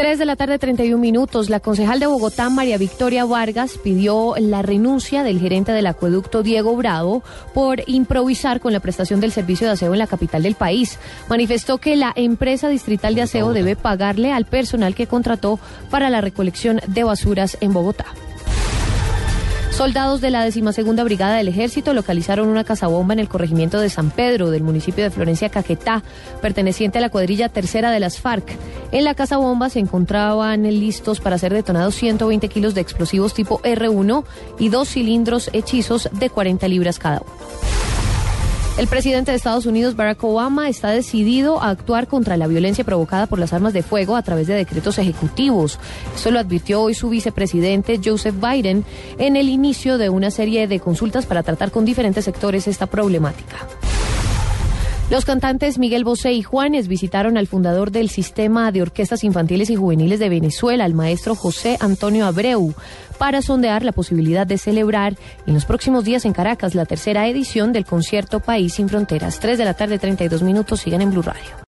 3 de la tarde, 31 minutos. La concejal de Bogotá, María Victoria Vargas, pidió la renuncia del gerente del acueducto, Diego Bravo, por improvisar con la prestación del servicio de aseo en la capital del país. Manifestó que la empresa distrital de aseo debe pagarle al personal que contrató para la recolección de basuras en Bogotá. Soldados de la decimasegunda brigada del ejército localizaron una cazabomba en el corregimiento de San Pedro del municipio de Florencia Caquetá, perteneciente a la cuadrilla tercera de las FARC. En la cazabomba se encontraban listos para ser detonados 120 kilos de explosivos tipo R1 y dos cilindros hechizos de 40 libras cada uno. El presidente de Estados Unidos, Barack Obama, está decidido a actuar contra la violencia provocada por las armas de fuego a través de decretos ejecutivos. Eso lo advirtió hoy su vicepresidente Joseph Biden en el inicio de una serie de consultas para tratar con diferentes sectores esta problemática. Los cantantes Miguel Bosé y Juanes visitaron al fundador del Sistema de Orquestas Infantiles y Juveniles de Venezuela, el maestro José Antonio Abreu, para sondear la posibilidad de celebrar en los próximos días en Caracas la tercera edición del concierto País sin Fronteras. 3 de la tarde, 32 minutos. Sigan en Blue Radio.